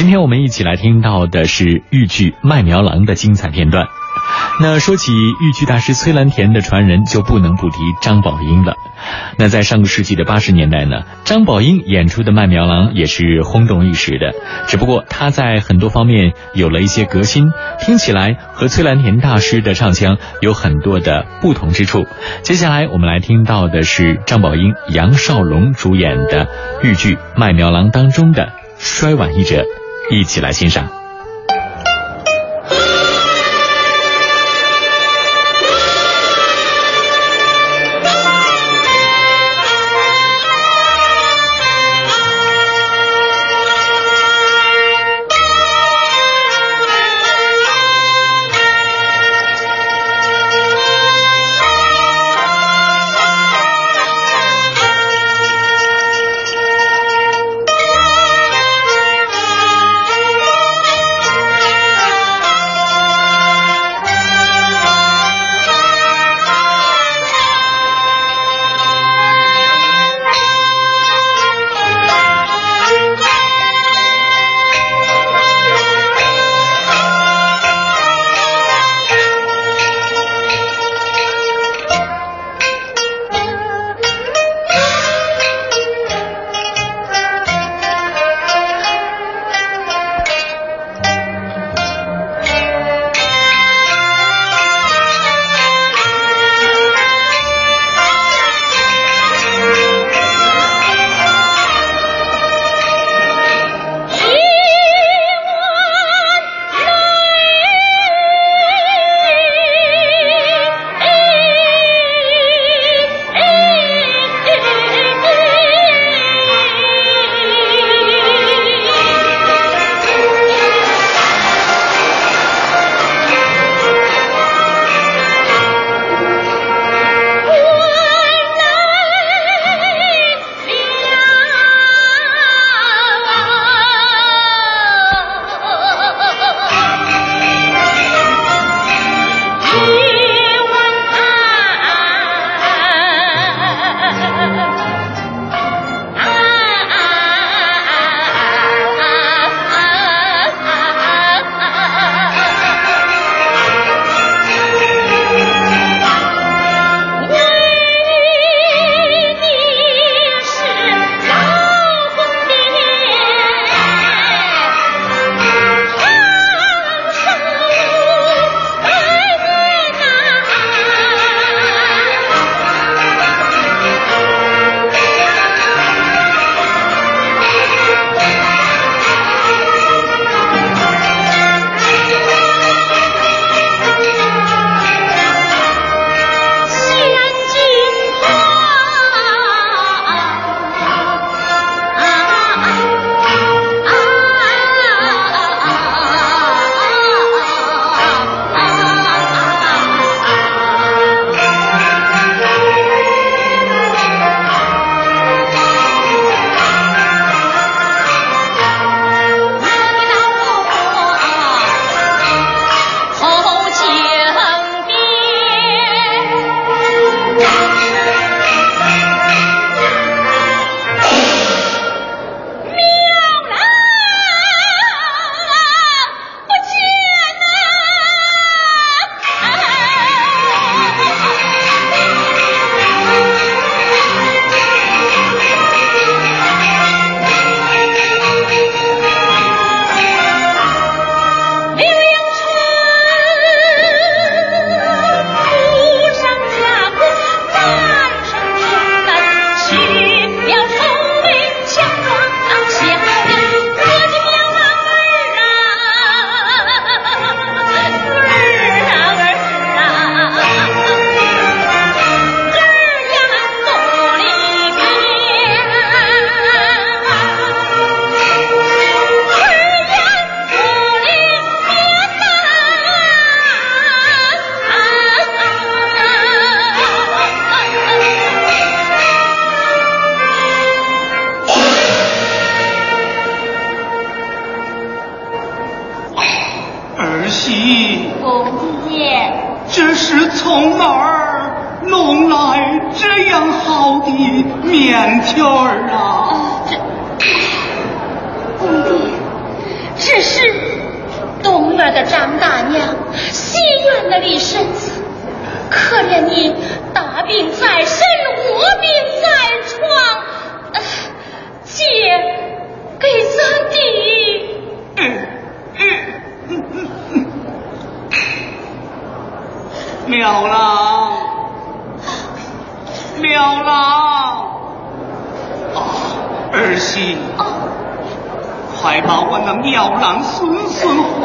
今天我们一起来听到的是豫剧《麦苗郎》的精彩片段。那说起豫剧大师崔兰田的传人，就不能不提张宝英了。那在上个世纪的八十年代呢，张宝英演出的《麦苗郎》也是轰动一时的。只不过他在很多方面有了一些革新，听起来和崔兰田大师的唱腔有很多的不同之处。接下来我们来听到的是张宝英、杨少龙主演的豫剧《麦苗郎》当中的摔碗一折，一起来欣赏。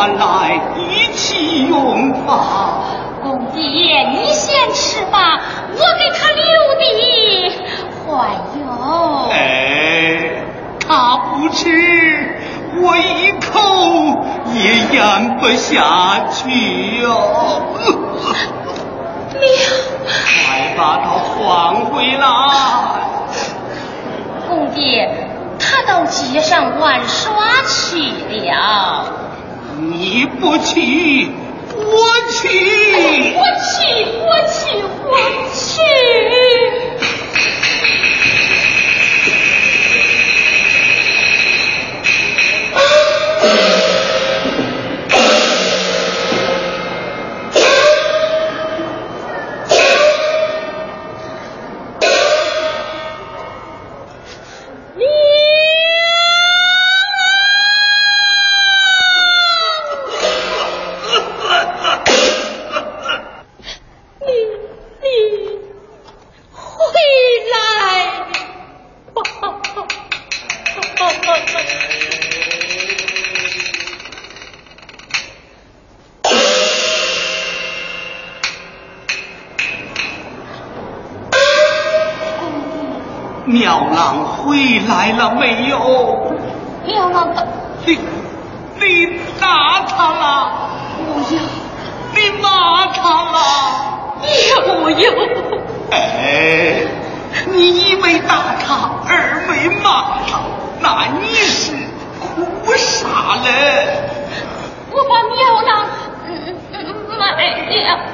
孙唤来，一起用法。公爹，你先吃吧，我给他留的还有。哎，他不吃，我一口也咽不下去哟。苗，快把他还回来。公爹。他到街上玩耍去了。你不去，我去。我去，我去，我去。来了没有？苗老大，你你打他了？我要。你骂他了？有有。哎，你一没打他，二没骂他，那你是哭啥嘞？我把苗郎卖了。说